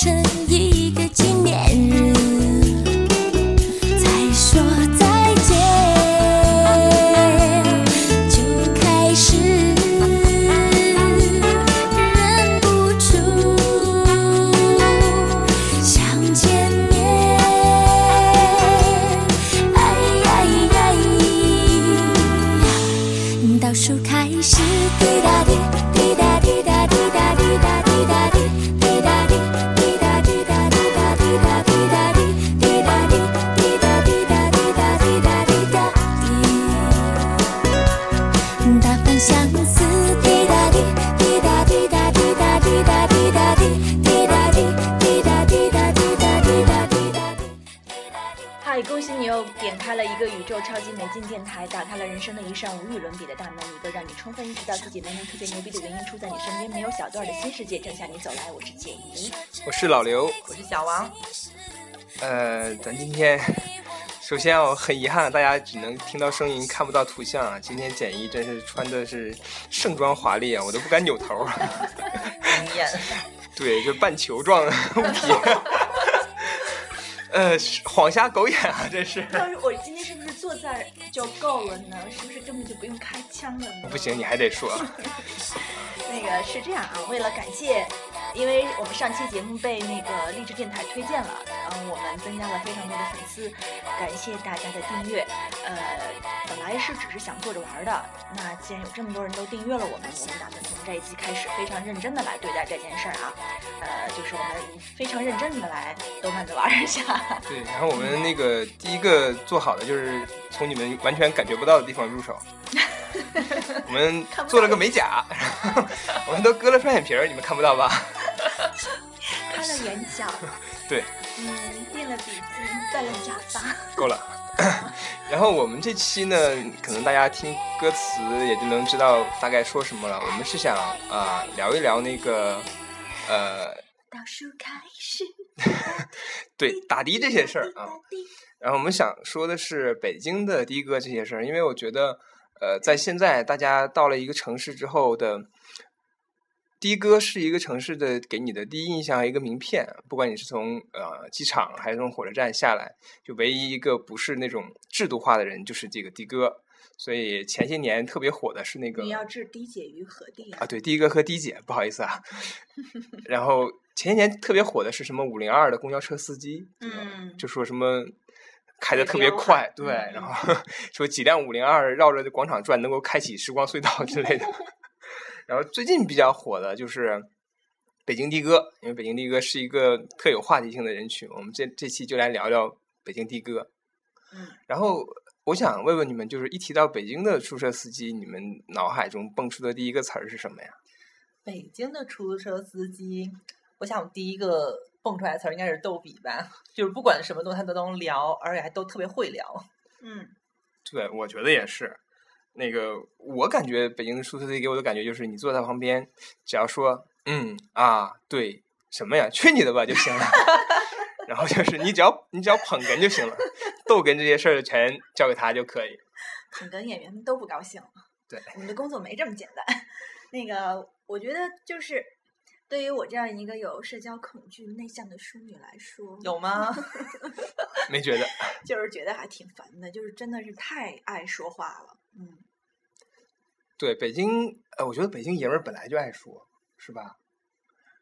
沉充分意识到自己能能特别牛逼的原因出在你身边，没有小段的新世界正向你走来。我是简怡，我是老刘，我是小王，呃，咱今天首先啊，我很遗憾，大家只能听到声音，看不到图像啊。今天简怡真是穿的是盛装华丽啊，我都不敢扭头。惊艳。对，就半球状的物体。呃，晃瞎狗眼啊，这是。我今天是不是坐这儿就够了呢？是不是根本就不用开枪了呢？不行，你还得说。那个是这样啊，为了感谢，因为我们上期节目被那个励志电台推荐了，然后我们增加了非常多的粉丝，感谢大家的订阅。呃，本来是只是想做着玩的，那既然有这么多人都订阅了我们，我们打算从这一期开始非常认真的来对待这件事儿啊，呃，就是我们非常认真的来逗慢子玩一下。对，然后我们那个第一个做好的就是从你们完全感觉不到的地方入手。我们做了个美甲，我们都割了双眼皮儿，你们看不到吧？开了眼角，对，嗯，垫了鼻子，戴了假发，够了。然后我们这期呢，可能大家听歌词也就能知道大概说什么了。我们是想啊、聊一聊那个呃，倒数开始，对打的这些事儿啊。然后我们想说的是北京的的哥这些事儿，因为我觉得，呃，在现在大家到了一个城市之后的的哥是一个城市的给你的第一印象一个名片，不管你是从呃机场还是从火车站下来，就唯一一个不是那种制度化的人就是这个的哥。所以前些年特别火的是那个你要置低姐于何地啊，对，的哥和的姐，不好意思啊。然后前些年特别火的是什么五零二的公交车司机，嗯就说什么开的特别快，对，然后 说几辆五零二绕着广场转，能够开启时光隧道 之类的。然后最近比较火的就是北京的哥，因为北京的哥是一个特有话题性的人群，我们这这期就来聊聊北京的哥。嗯，然后我想问问你们，就是一提到北京的出租车司机，你们脑海中蹦出的第一个词儿是什么呀？北京的出租车司机，我想第一个蹦出来的词儿应该是逗比吧，就是不管什么东西他都能聊，而且还都特别会聊。嗯，对，我觉得也是。那个，我感觉北京的出租车给我的感觉就是，你坐在旁边，只要说“嗯啊，对什么呀，去你的吧”就行了。然后就是你只要你只要捧哏就行了，逗哏这些事儿全交给他就可以。捧哏演员们都不高兴了。对，我们的工作没这么简单。那个，我觉得就是对于我这样一个有社交恐惧、内向的淑女来说，有吗？没觉得？就是觉得还挺烦的，就是真的是太爱说话了。嗯，对，北京，呃，我觉得北京爷们儿本来就爱说，是吧？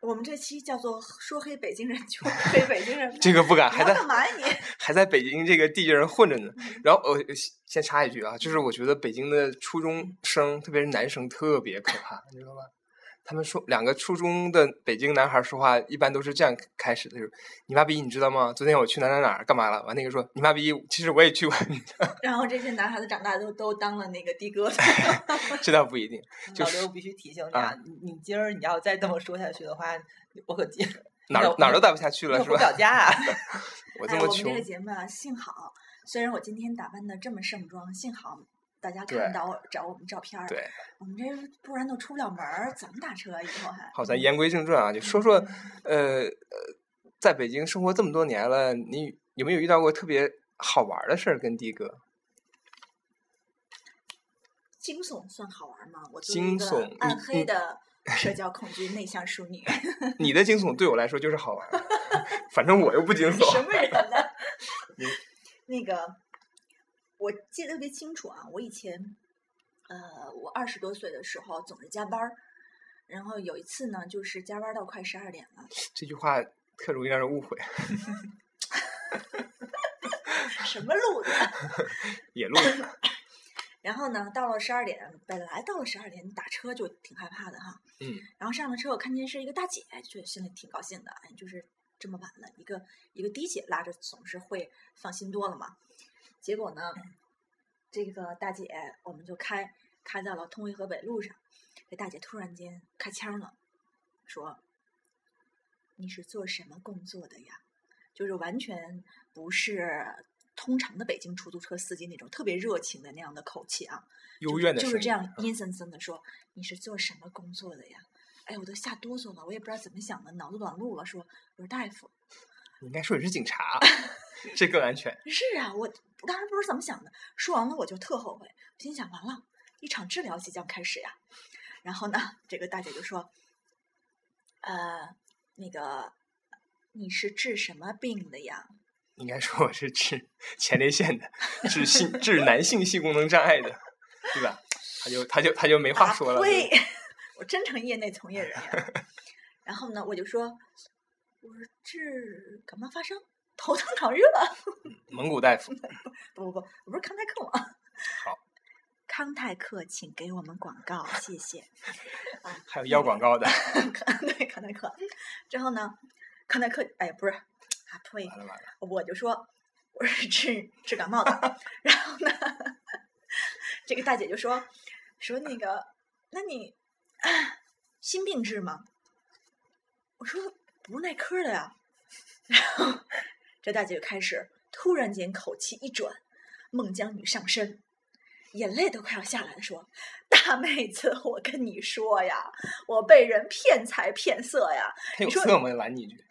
我们这期叫做“说黑北京人就黑北京人”，这个不敢，还在干嘛呀你？还在北京这个地界上混着呢。然后我先插一句啊，就是我觉得北京的初中生，特别是男生，特别可怕，你知道吧？他们说两个初中的北京男孩说话，一般都是这样开始的，就是“你妈逼，你知道吗？昨天我去哪哪哪儿干嘛了？”完那个说“你妈逼，其实我也去过。然后这些男孩子长大都都当了那个的哥，”这倒不一定，就是老刘必须提醒你啊啊，你你今儿你要再这么说下去的话，我可接哪儿哪儿都待不下去了，是吧你可回不？了家啊。我这么穷哎我们这个，节目啊，幸好虽然我今天打扮的这么盛装，幸好大家看到找我们照片儿，对。我们这不然都出不了门儿，怎么打车啊？以后还好，咱言归正传啊，就说说，呃呃，在北京生活这么多年了，你有没有遇到过特别好玩的事儿跟的哥？惊悚算好玩吗？我惊悚暗黑的社 交恐惧内向淑女，你的惊悚对我来说就是好玩，反正我又不惊悚 什悚。么人呢你？那个，我记得特别清楚啊，我以前，呃，我二十多岁的时候总是加班儿，然后有一次呢，就是加班到快十二点了，这句话特容易让人误会，什么路子？野路子。然后呢，到了十二点，本来到了十二点打车就挺害怕的哈。嗯。然后上了车，我看见是一个大姐，觉得心里挺高兴的，哎，就是这么晚了，一个一个的姐拉着，总是会放心多了嘛。结果呢，这个大姐我们就开开到了通惠河北路上，这大姐突然间开腔了，说：“你是做什么工作的呀？”就是完全不是通常的北京出租车司机那种特别热情的那样的口气啊，就幽怨的就是这样阴森森的说：“你是做什么工作的呀？”哎，我都吓哆嗦了，我也不知道怎么想的，脑子短路了，说我是大夫。你应该说你是警察，这更安全。是啊，我当时不知道怎么想的，说完了我就特后悔，我心想完了，一场治疗即将开始呀。然后呢，这个大姐就说：“呃，那个你是治什么病的呀？”应该说我是治前列腺的，治性治男性性功能障碍的，对吧？他就他就他就没话啊说了。呸对！我真成业内从业人员。然后呢，我就说，我说治感冒发烧、头疼脑热。蒙古大夫，不不不，我不是康泰克吗？好，康泰克，请给我们广告，谢谢。还有要广告的，对，康泰克。之后呢，康泰克，哎，不是，啊呸，我就说我是治治感冒的。然后呢，这个大姐就说说那个，那你 心病治吗？我说不是耐克的呀。然后这大姐就开始突然间口气一转，孟姜女上身，眼泪都快要下来了，说：“大妹子，我跟你说呀，我被人骗财骗色呀。他有色吗？拦你一句，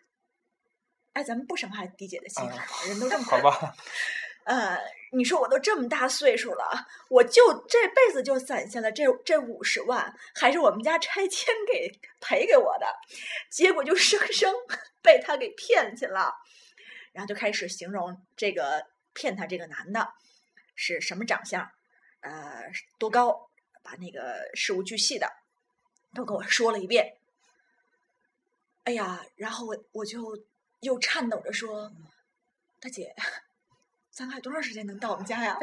哎，咱们不伤害迪姐的心啊好吧？人都这么好吧？呃，你说我都这么大岁数了，我就这辈子就攒下了这这五十万，还是我们家拆迁给赔给我的，结果就生生被他给骗去了，然后就开始形容这个骗他这个男的是什么长相，呃，多高，把那个事无巨细的都跟我说了一遍。哎呀，然后我我就又颤抖着说：“大姐。”咱还有多长时间能到我们家呀？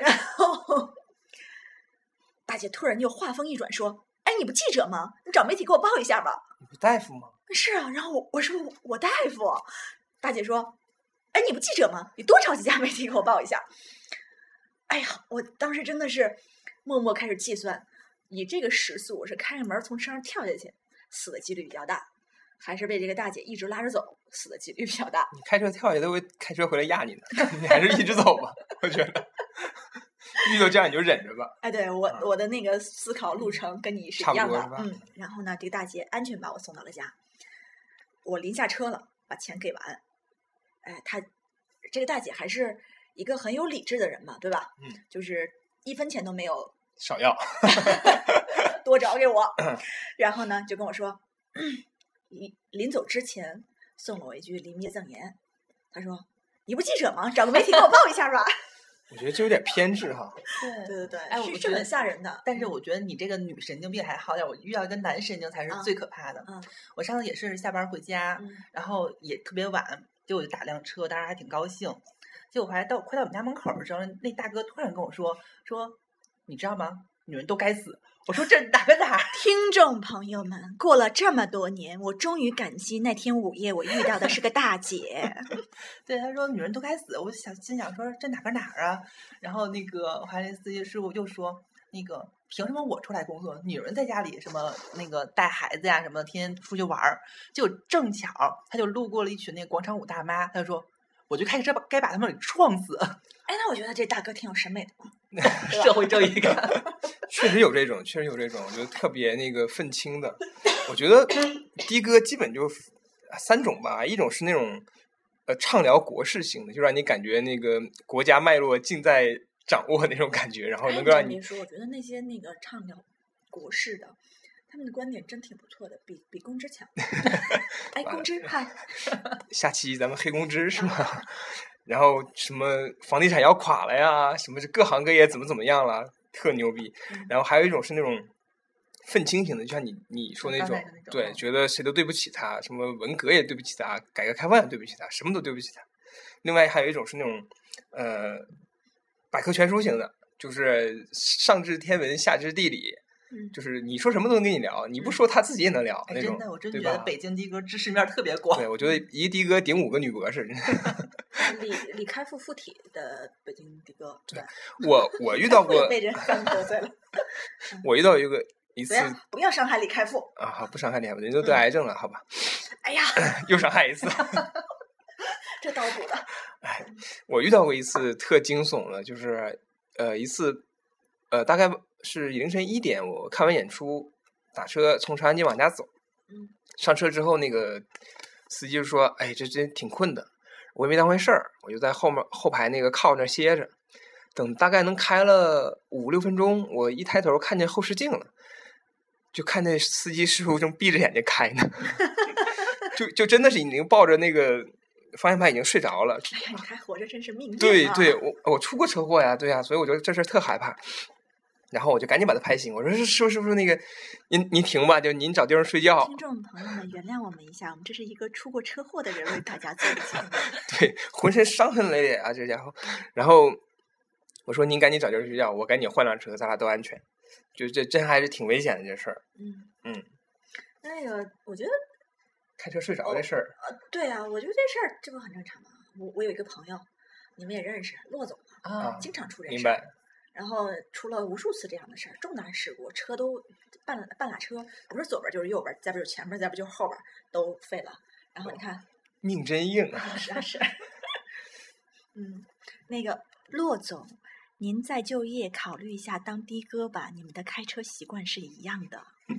然后大姐突然就话锋一转说：“哎，你不记者吗？你找媒体给我报一下吧。你不大夫吗？”是啊，然后我我说我大夫，大姐说：“哎，你不记者吗？你多找几家媒体给我报一下。”哎呀，我当时真的是默默开始计算，以这个时速，我是开着门从车上跳下去，死的几率比较大，还是被这个大姐一直拉着走，死的几率比较大。你开车跳下去都会开车回来压你呢，你还是一直走吧，我觉得。遇到这样你就忍着吧。哎，对我啊我的那个思考路程跟你是一样的嗯。然后呢，这个大姐安全把我送到了家，我临下车了，把钱给完，哎，她这个大姐还是一个很有理智的人嘛，对吧？嗯，就是一分钱都没有少要，多找给我，然后呢，就跟我说，临临走之前送了我一句临别赠言，他说：“你不记者吗？找个媒体给我报一下吧。我觉得这有点偏执哈。”对对对对，哎，我是是很吓人的。但是我觉得你这个女神经病还好点，我遇到一个男神经才是啊最可怕的。嗯我上次也是下班回家，嗯然后也特别晚，结果我就打辆车，当时还挺高兴。结果还到快到我们家门口的时候，那大哥突然跟我说说，你知道吗？女人都该死。我说这哪个哪儿？听众朋友们，过了这么多年，我终于感激那天午夜我遇到的是个大姐。对，他说女人都该死。我想心想说这哪跟哪儿啊？然后那个华林司机师傅就说那个凭什么我出来工作，女人在家里什么那个带孩子呀什么，天天出去玩儿。就正巧他就路过了一群那个广场舞大妈，他就说我就开个车把该把他们给撞死，哎，那我觉得这大哥挺有审美的。社会正义感。确实有这种，确实有这种，我觉得特别那个愤青的。我觉得的哥基本就三种吧，一种是那种呃畅聊国事型的，就让你感觉那个国家脉络尽在掌握那种感觉，然后哎能够让你别说，我觉得那些那个畅聊国事的，他们的观点真挺不错的，比比公知强。哎，公知，嗨，下期咱们黑公知是吗？然后什么房地产要垮了呀，什么是各行各业怎么怎么样了，特牛逼。嗯然后还有一种是那种愤青型的，就像你你说那种对，嗯觉得谁都对不起他，什么文革也对不起他，改革开放也对不起他，什么都对不起他。另外还有一种是那种呃百科全书型的，就是上知天文下知地理，嗯就是你说什么都能跟你聊，你不嗯说他自己也能聊哎，那种真的，我，真？觉得北京的哥知识面特别广。对，我觉得一个的哥顶五个女博士。李李开复附体的北京的哥，对，我我遇到过，被人翻得罪了，我遇到一个一次不要不要伤害李开复。啊，好不伤害你，人都得癌症了，好吧，哎呀，又伤害一次。这刀补的，哎，我遇到过一次特惊悚的，就是呃一次，呃大概是凌晨一点，我看完演出，打车从长安街往家走，嗯，上车之后那个司机就说：“哎，这真挺困的。”我也没当回事儿，我就在后面后排那个靠那儿歇着，等大概能开了五六分钟，我一抬头看见后视镜了，就看见司机师傅正闭着眼睛开呢，就就真的是已经抱着那个方向盘已经睡着了，哎呀，你还活着真是命对对，我我出过车祸呀，对呀，所以我觉得这事儿特害怕。然后我就赶紧把他拍醒，我说：“师傅，师傅，那个您您停吧，就您找地方睡觉。听众朋友们，原谅我们一下，我们这是一个出过车祸的人为大家做的节目。对，浑身伤痕累累啊，这家伙。然后我说：“您赶紧找地方睡觉，我赶紧换辆车，咱俩都安全。”就这真还是挺危险的这事儿，嗯嗯，那个，我觉得开车睡着这事儿对啊，我觉得这事儿这不很正常吗？我我有一个朋友，你们也认识，骆总，啊，经常出这明事儿白。然后出了无数次这样的事儿，重大事故，车都半半拉车，不是左边就是右边，再不就是前面，再不就是后边，都废了。然后你看，命真硬啊！是啊是，嗯，那个骆总，您再就业考虑一下当的哥吧，你们的开车习惯是一样的。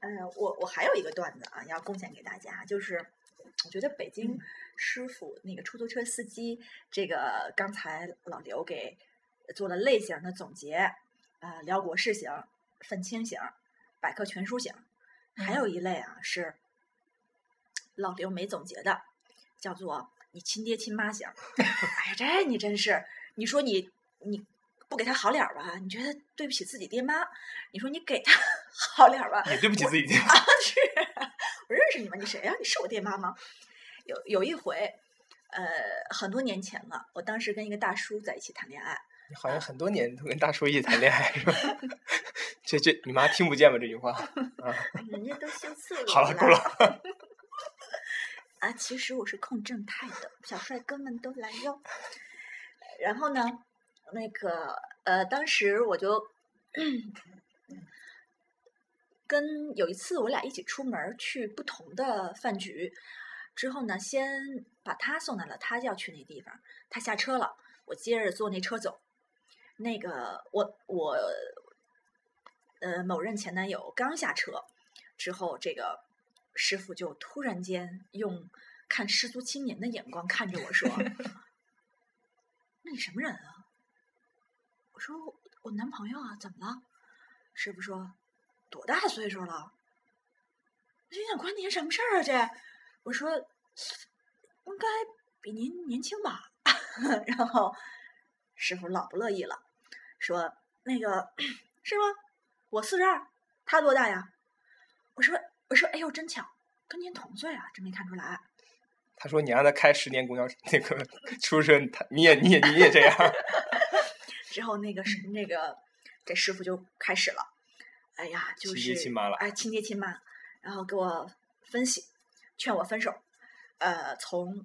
呃，我我还有一个段子啊，要贡献给大家，就是我觉得北京师傅那个出租车司机，这个刚才老刘给做了类型的总结，呃，辽国式型、愤青型、百科全书型，还有一类啊是老刘没总结的，叫做你亲爹亲妈型。哎呀，这你真是，你说你你不给他好脸儿吧，你觉得对不起自己爹妈；你说你给他 好脸儿吧，也对不起自己爹。啊，是我认识你吗？你谁呀、你是我爹妈吗？有有一回，呃，很多年前了，我当时跟一个大叔在一起谈恋爱，你好像很多年都跟大叔一起谈恋爱是吧？这这你妈听不见吧这句话 啊？人家都羞涩了。好了，够了。啊，其实我是控正太的，小帅哥们都来哟。然后呢，那个呃，当时我就跟有一次我俩一起出门去不同的饭局，之后呢，先把他送到了他要去那地方，他下车了，我接着坐那车走。那个我我呃某任前男友刚下车之后，这个师傅就突然间用看失足青年的眼光看着我说：“那你什么人啊？”我说：“我男朋友啊，怎么了？”师傅说：“多大岁数了？”我心想关您什么事儿啊？这我说应该比您年轻吧。然后师傅老不乐意了，说：“那个是吗？我四十二，他多大呀？”我说：“我说，哎呦，真巧，跟您同岁啊，真没看出来。他说你让他开十年公交车那个出租车，他你也你也你也这样。之后那个是那个这师傅就开始了，哎呀，就亲是爹亲妈了哎，亲爹亲妈，然后给我分析，劝我分手，呃，从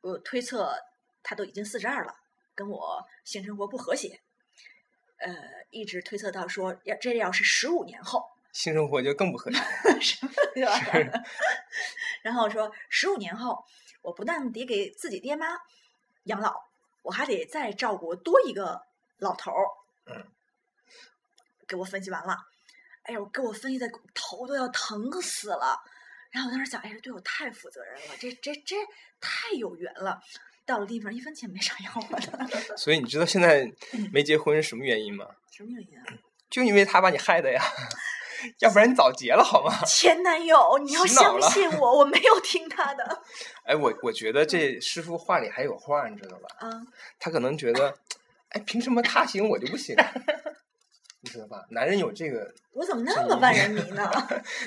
我推测他都已经四十二了，跟我性生活不和谐，呃，一直推测到说要这要是十五年后，性生活就更不和谐。什么对吧？然后说十五年后，我不但得给自己爹妈养老，我还得再照顾多一个老头儿。嗯，给我分析完了，哎呦，给我分析的头都要疼死了。然后我当时想，哎，这对我太负责任了，这这这太有缘了。到了地方一分钱没少要我的。所以你知道现在没结婚是什么原因吗？什么原因啊？就因为他把你害的呀，要不然你早结了好吗？前男友，你要相信我，我没有听他的。哎，我我觉得这师傅话里还有话，你知道吧？嗯，他可能觉得，哎，凭什么他行我就不行？你知道吧？男人有这个，我怎么那么万人迷 呢？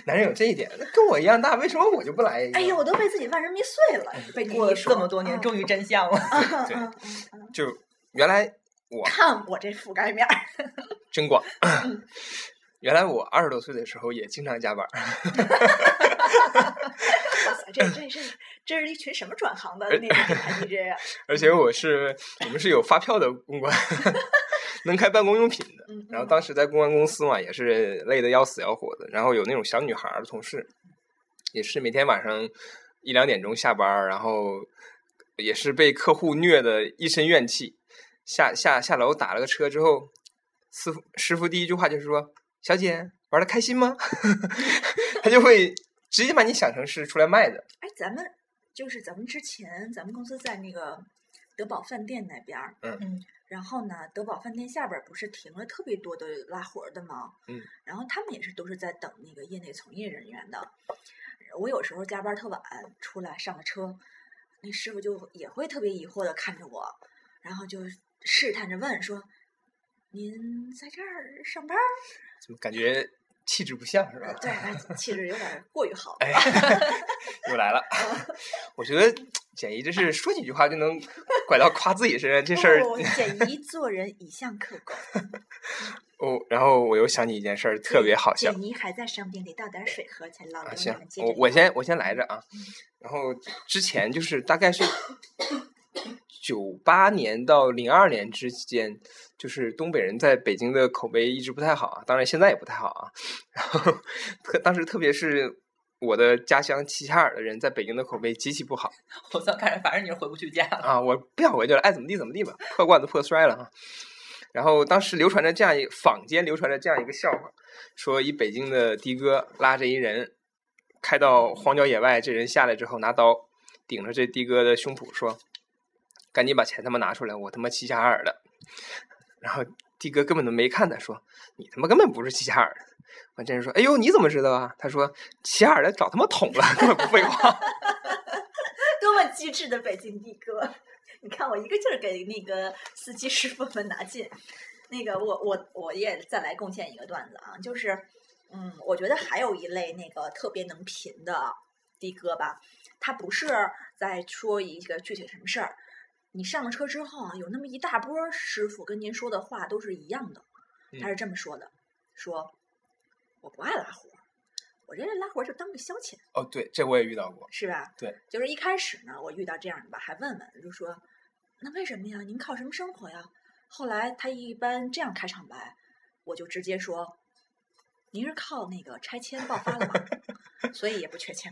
男人有这一点，跟我一样大，为什么我就不来一个？哎呦，我都被自己万人迷碎了，被你过了一说这么多年，嗯终于真相了。对就原来我看我这覆盖面儿，真广。原来我二十多岁的时候也经常加班，哇塞，这这这这是一群什么转行的那个品牌 DJ 啊？而且我是我们是有发票的公关，能开办公用品的。嗯，然后当时在公关公司嘛，也是累得要死要活的。然后有那种小女孩的同事，也是每天晚上一两点钟下班，然后也是被客户虐得一身怨气。下下下楼打了个车之后，师傅师傅第一句话就是说：“小姐玩的开心吗？” 他就会直接把你想成是出来卖的。哎，咱们就是咱们之前咱们公司在那个德宝饭店那边儿，嗯嗯然后呢，德宝饭店下边不是停了特别多的拉活的吗？嗯，然后他们也是都是在等那个业内从业人员的。我有时候加班特晚，出来上了车，那师傅就也会特别疑惑的看着我，然后就试探着问说：“您在这儿上班儿？” 怎么感觉气质不像是吧？对，哎气质有点过于好 又来了。我觉得简怡这是说几句话就能拐到夸自己身上，这事儿简怡做人一向客观，哦。然后我又想起一件事儿，特别好笑简怡还在商店里倒点水喝去，老啊。刘你行我我先我先来着啊嗯。然后之前就是大概是 九八年到零二年之间，就是东北人在北京的口碑一直不太好啊，当然现在也不太好啊。然后特当时特别是我的家乡齐齐哈尔的人在北京的口碑极其不好。我算看着，反正你是回不去家了。啊，我不想回去了，爱怎么地怎么地吧，破罐子破摔了啊。然后当时流传着这样一坊间流传着这样一个笑话，说一北京的的哥拉着一人开到荒郊野外，这人下来之后拿刀顶着这的哥的胸脯说：“赶紧把钱他妈拿出来，我他妈齐齐哈尔的。”然后的哥根本都没看他，说：“你他妈根本不是齐齐哈尔的。”完真人说：“哎呦，你怎么知道啊？”他说：“齐齐哈尔的找他妈捅了，根本不废话。”多么机智的北京的哥！你看我一个劲儿给那个司机师傅们拿劲。那个我我我也再来贡献一个段子啊，就是嗯，我觉得还有一类那个特别能贫的的哥吧，他不是在说一个具体什么事儿，你上了车之后啊，有那么一大波儿师傅跟您说的话都是一样的，他是这么说的，说我不爱拉活儿，我这拉活儿就当个消遣。哦，对，这我也遇到过。是吧？对，就是一开始呢，我遇到这样的吧，还问问，就说那为什么呀？您靠什么生活呀？后来他一般这样开场白，我就直接说，您是靠那个拆迁爆发了吗？所以也不缺钱。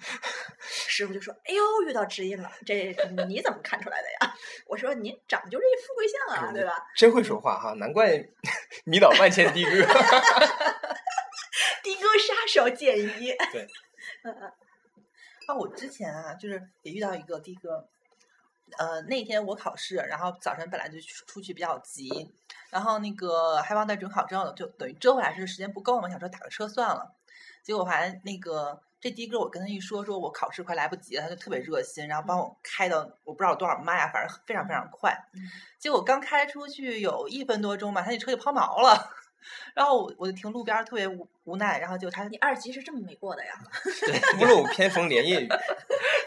师傅就说：“哎呦，遇到知音了，这你怎么看出来的呀？” 我说：“您长得就是一富贵相啊，对吧？真会说话哈，难怪 迷倒万千的哥。的哥杀手建一。对，啊，我之前啊，就是也遇到一个的哥，呃，那天我考试，然后早晨本来就出出去比较急，然后那个还忘带准考证了，就等于折回来是时间不够嘛，想说打个车算了，结果还那个这的哥，我跟他一说，说我考试快来不及了，他就特别热心，然后帮我开到我不知道多少迈啊，反正非常非常快，嗯结果刚开出去有一分多钟吧，他那车就抛锚了。然后我我就停路边，特别无无奈。然后就他你二级是这么没过的呀？屋漏 偏逢连夜雨。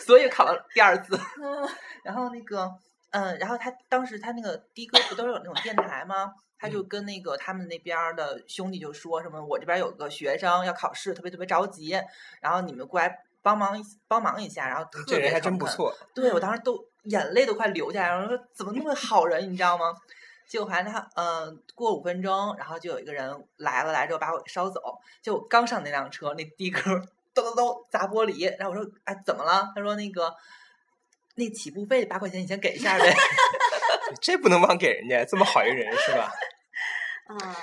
所以考了第二次。嗯然后那个，嗯，然后他当时他那个的哥不都是有那种电台吗？他就跟那个他们那边的兄弟就说什么，我这边有个学生要考试，特别特别着急，然后你们过来帮忙帮忙一下，然后特别这人还真。不错，对我当时都眼泪都快流下来了，我说怎么那么好人，你知道吗？结果反正他，嗯、过五分钟，然后就有一个人来了，来之后把我给捎走。就我刚上那辆车，那的哥咚咚咚砸玻璃，然后我说，哎，怎么了？他说那个那起步费八块钱，你先给一下呗。这不能忘给人家，这么好一个人是吧？啊，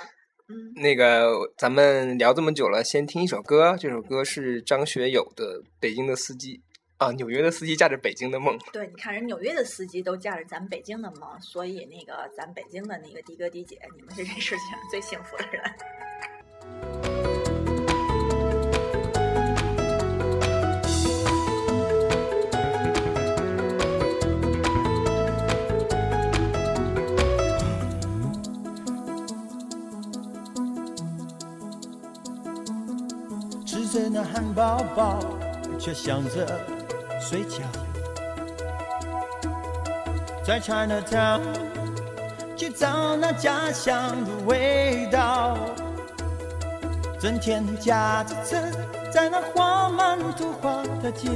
嗯，那个，咱们聊这么久了，先听一首歌。这首歌是张学友的《北京的司机》。啊，纽约的司机驾着北京的梦。对，你看人纽约的司机都驾着咱北京的梦，所以那个咱北京的那个的哥的姐，你们是这世界上最幸福的人。吃着那汉堡包，却想着睡觉。在 Chinatown 去找那家乡的味道，整天驾着车在那画满图画的街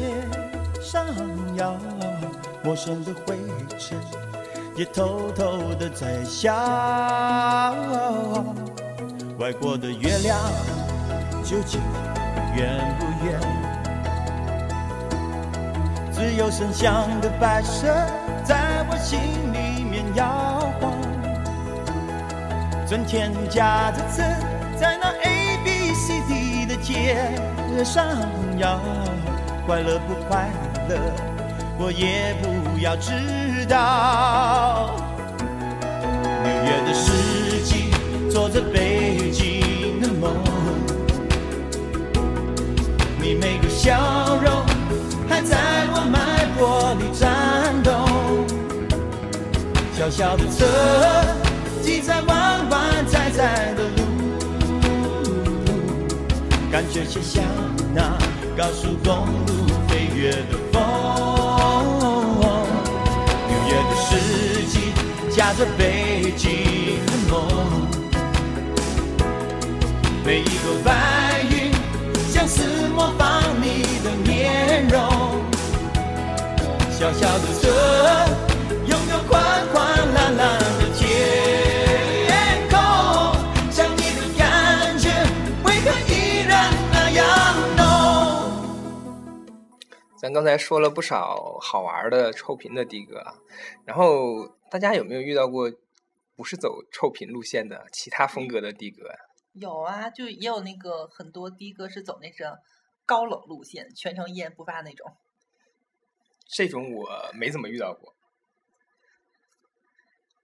上摇，陌生的灰尘也偷偷的在笑。外国的月亮究竟圆不圆？只有声响的摆设在我心里面摇晃，整天驾着车在那 A B C D 的街上摇，快乐不快乐，我也不要知道。纽约的司机坐着小小的车挤在弯弯窄窄的路，感觉就像那高速公路飞跃的风。纽约的司机驾着北京的梦，每一朵白云像是模仿你的面容。小小的车咱刚才说了不少好玩的臭贫的的哥啊，然后大家有没有遇到过不是走臭贫路线的其他风格的的哥呀？有啊，就也有那个很多的哥是走那种高冷路线，全程一言不发那种。这种我没怎么遇到过。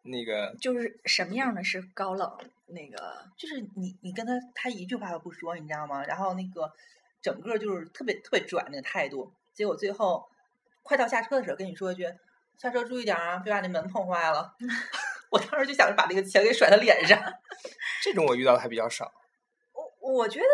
那个就是什么样的是高冷？那个就是你你跟他他一句话都不说，你知道吗？然后那个整个就是特别特别拽那个态度，结果最后快到下车的时候跟你说一句：“下车注意点啊，别把那门碰坏了。”我当时就想着把那个钱给甩他脸上。这种我遇到的还比较少。我我觉得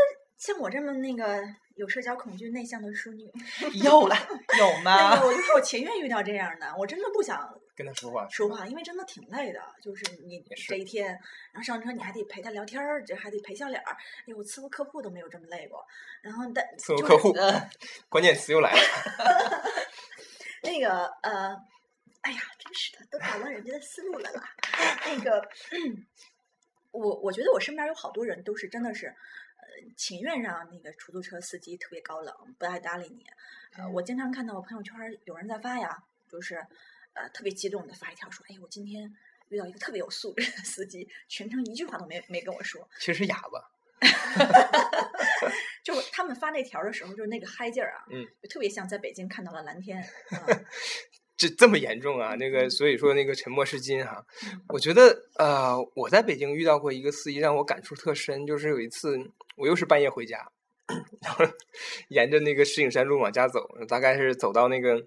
像我这么那个有社交恐惧、内向的淑女，有了有那吗个？我就是我情愿遇到这样的，我真的不想跟他说话，说话，因为真的挺累的。就是你这一天，然后上车你还得陪他聊天儿，这还得陪笑脸儿。哎，我伺候客户都没有这么累过。然后伺候客户呃，关键词又来了。那个呃，哎呀，真是的，都打乱人家的思路了啦。那个，我我觉得我身边有好多人都是真的是，呃，情愿让那个出租车司机特别高冷，不爱搭理你。呃，我经常看到我朋友圈有人在发呀，就是呃特别激动的发一条说，哎，我今天遇到一个特别有素质的 司机，全程一句话都没没跟我说。其实是哑巴。就他们发那条的时候，就是那个嗨劲儿啊，嗯，就特别像在北京看到了蓝天。嗯这这么严重啊？那个，所以说那个沉默是金哈。我觉得呃，我在北京遇到过一个司机，让我感触特深。就是有一次，我又是半夜回家，然后沿着那个石景山路往家走，大概是走到那个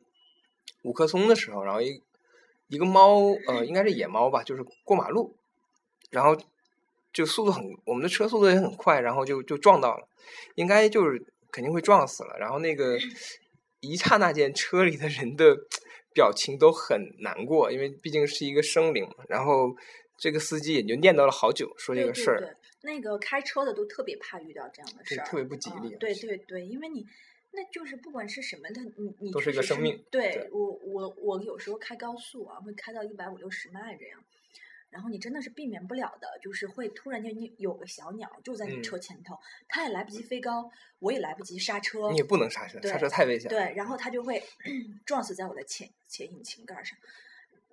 五棵松的时候，然后一一个猫，呃，应该是野猫吧，就是过马路，然后就速度很，我们的车速度也很快，然后就就撞到了，应该就是肯定会撞死了。然后那个一刹那间，车里的人的表情都很难过，因为毕竟是一个生灵嘛。然后这个司机也就念叨了好久，说这个事儿，对，那个开车的都特别怕遇到这样的事儿，特别不吉利嗯对对对，因为你那就是不管是什么，它你你都是一个生命对对我我我有时候开高速啊，会开到一百五六十迈这样。然后你真的是避免不了的，就是会突然间你有个小鸟就在你嗯车前头，它也来不及飞高，我也来不及刹车，你也不能刹车，刹车太危险了。对，然后它就会 撞死在我的前前引擎盖上。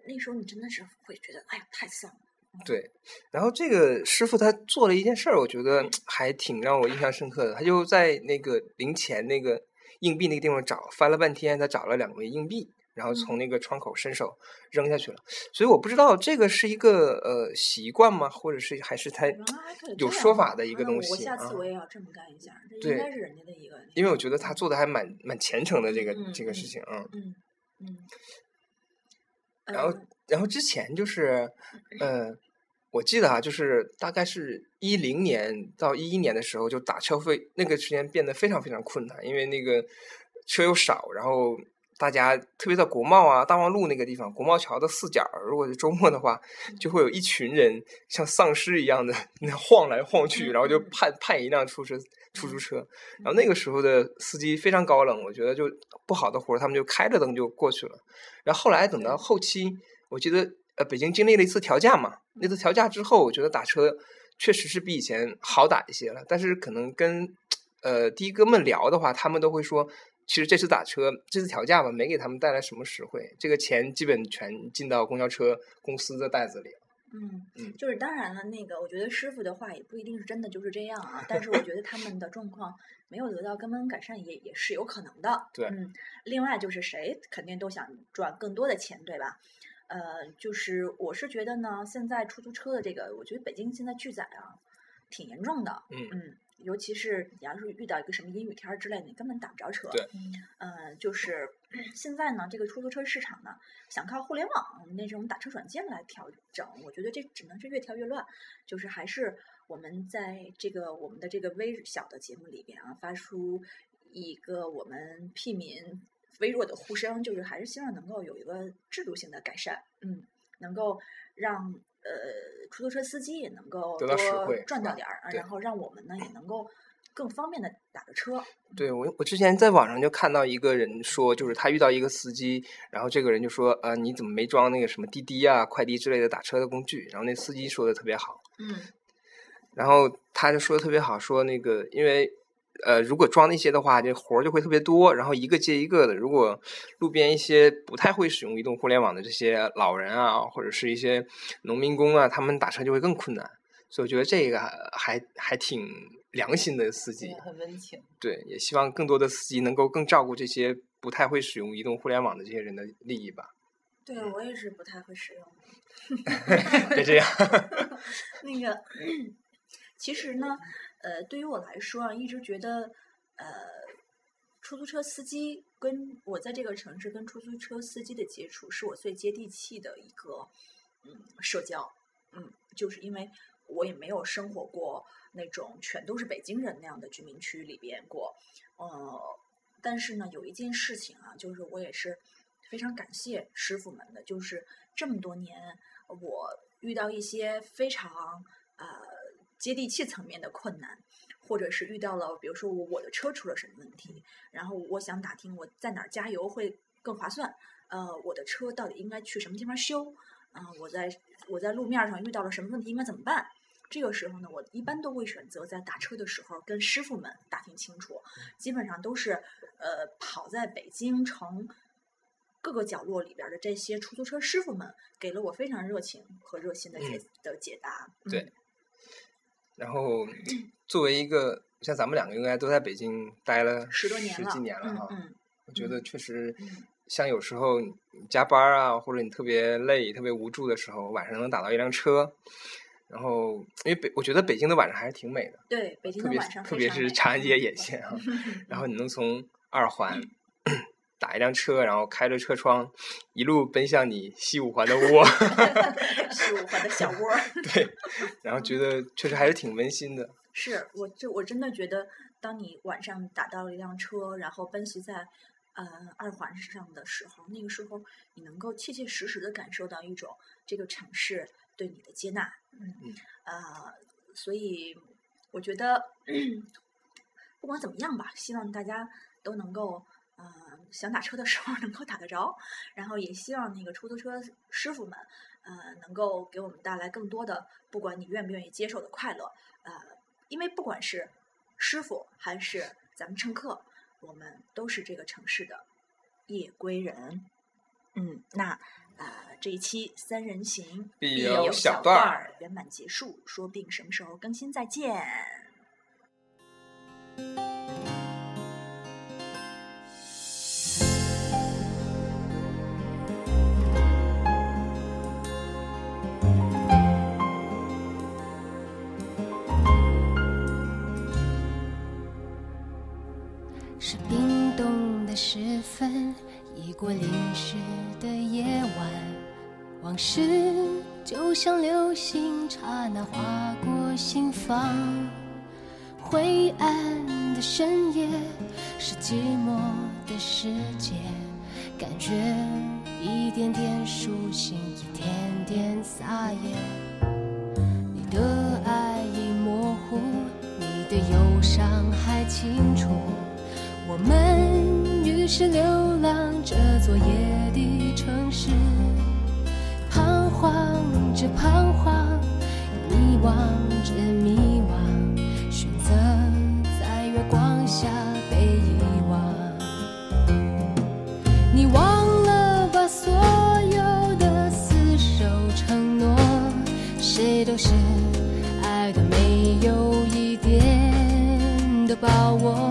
那时候你真的是会觉得，哎呀，太丧了。对，然后这个师傅他做了一件事儿，我觉得 还挺让我印象深刻的。他就在那个零钱那个硬币那个地方找，翻了半天，他找了两枚硬币，然后从那个窗口伸手扔下去了。所以我不知道这个是一个呃习惯吗，或者是还是他有说法的一个东西啊下次我也要这么干一下，这对应该是人家的一个。因为我觉得他做的还蛮蛮虔诚的这个这个事情，嗯。嗯嗯，然后呃然后之前就是，呃，我记得啊，就是大概是一零年到一一年的时候，就打车费那个时间变得非常非常困难，因为那个车又少，然后大家特别在国贸啊、大望路那个地方，国贸桥的四角，如果是周末的话，就会有一群人像丧尸一样的那晃来晃去，然后就嗯。嗯盼盼一辆出租出租车，然后那个时候的司机非常高冷，我觉得就不好的活儿他们就开着灯就过去了。然后后来等到后期，我记得呃北京经历了一次调价嘛，那次调价之后，我觉得打车确实是比以前好打一些了。但是可能跟呃的哥们聊的话，他们都会说，其实这次打车这次调价吧，没给他们带来什么实惠，这个钱基本全进到公交车公司的袋子里了。嗯嗯，就是当然了，那个我觉得师傅的话也不一定是真的就是这样啊，但是我觉得他们的状况没有得到根本改善也也是有可能的。对嗯，另外就是谁肯定都想赚更多的钱，对吧？呃，就是我是觉得呢，现在出租车的这个，我觉得北京现在拒载啊，挺严重的。嗯嗯，尤其是你要是遇到一个什么阴雨天儿之类的，你根本打不着车。对嗯，就是 现在呢，这个出租车市场呢，想靠互联网那种打车软件来调整，我觉得这只能是越调越乱。就是还是我们在这个我们的这个微小的节目里边啊，发出一个我们屁民微弱的呼声，就是还是希望能够有一个制度性的改善，嗯，能够让呃出租车司机也能够得到实多惠赚到点儿，然后让我们呢也能够更方便的打个车。对我，我之前在网上就看到一个人说，就是他遇到一个司机，然后这个人就说，呃，你怎么没装那个什么滴滴啊、快滴之类的打车的工具？然后那司机说的特别好，嗯然后他就说的特别好，说那个因为呃，如果装那些的话，这活儿就会特别多，然后一个接一个的。如果路边一些不太会使用移动互联网的这些老人啊，或者是一些农民工啊，他们打车就会更困难。所以我觉得这个还还还挺良心的司机，，很温情。对，也希望更多的司机能够更照顾这些不太会使用移动互联网的这些人的利益吧。对我也是不太会使用。别这样，那个，其实呢，呃，对于我来说啊，一直觉得，呃，出租车司机跟我在这个城市跟出租车司机的接触，是我最接地气的一个，嗯，社交，嗯，就是因为我也没有生活过那种全都是北京人那样的居民区里边过，呃，但是呢，有一件事情啊，就是我也是非常感谢师傅们的，就是这么多年，我遇到一些非常呃接地气层面的困难，或者是遇到了，比如说我我的车出了什么问题，然后我想打听我在哪儿加油会更划算，呃，我的车到底应该去什么地方修，啊、我在我在路面上遇到了什么问题应该怎么办？这个时候呢，我一般都会选择在打车的时候跟师傅们打听清楚，基本上都是呃跑在北京城各个角落里边的这些出租车师傅们，给了我非常热情和热心的解、的解答。对嗯然后作为一个像咱们两个应该都在北京待了十多年了，几年了哈，嗯嗯我觉得确实嗯像有时候你加班啊，或者你特别累、特别无助的时候，晚上能打到一辆车。然后，因为北，我觉得北京的晚上还是挺美的，对，北京特别的晚上特别是长安街沿线啊。然后你能从二环打一辆车，然后开着车窗一路奔向你西五环的窝，西五环的小窝。对，然后觉得确实还是挺温馨的。是我就我真的觉得，当你晚上打到了一辆车，然后奔袭在呃二环上的时候，那个时候你能够切切实实的感受到一种这个城市对你的接纳，嗯嗯呃，所以我觉得 不管怎么样吧，希望大家都能够。呃，想打车的时候 能够打得着，然后也希望那个出租车师傅们，呃，能够给我们带来更多的，不管你愿不愿意接受的快乐，呃，因为不管是师傅还是咱们乘客，我们都是这个城市的夜归人。嗯，那呃这一期三人行必有有小段段儿圆满结束，说不定什么时候更新再见。的时分，已过淋湿的夜晚，往事就像流星，刹那划过心房。灰暗的深夜，是寂寞的世界，感觉一点点苏醒，一点点撒野。你的爱已模糊，你的忧伤还清楚。我们是流浪这座夜的城市，彷徨着彷徨，迷惘着迷惘，选择在月光下被遗忘。你忘了吧，所有的厮守承诺，谁都是爱的没有一点的把握，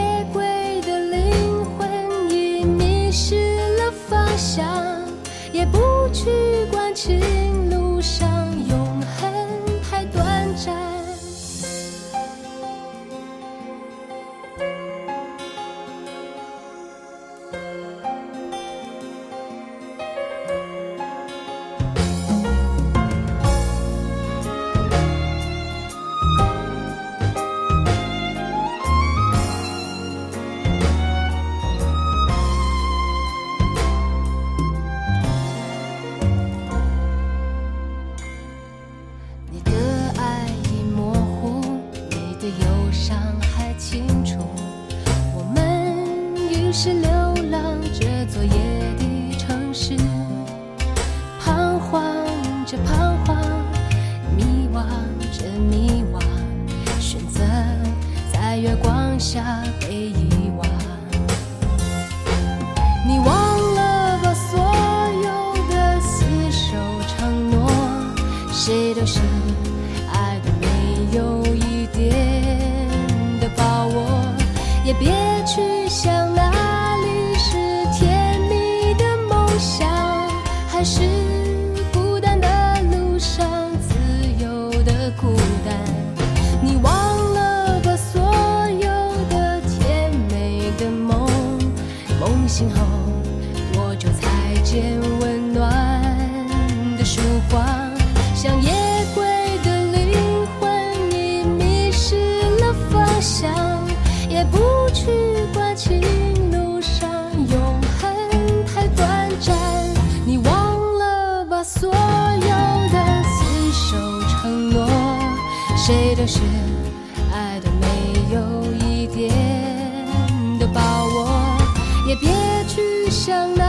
下想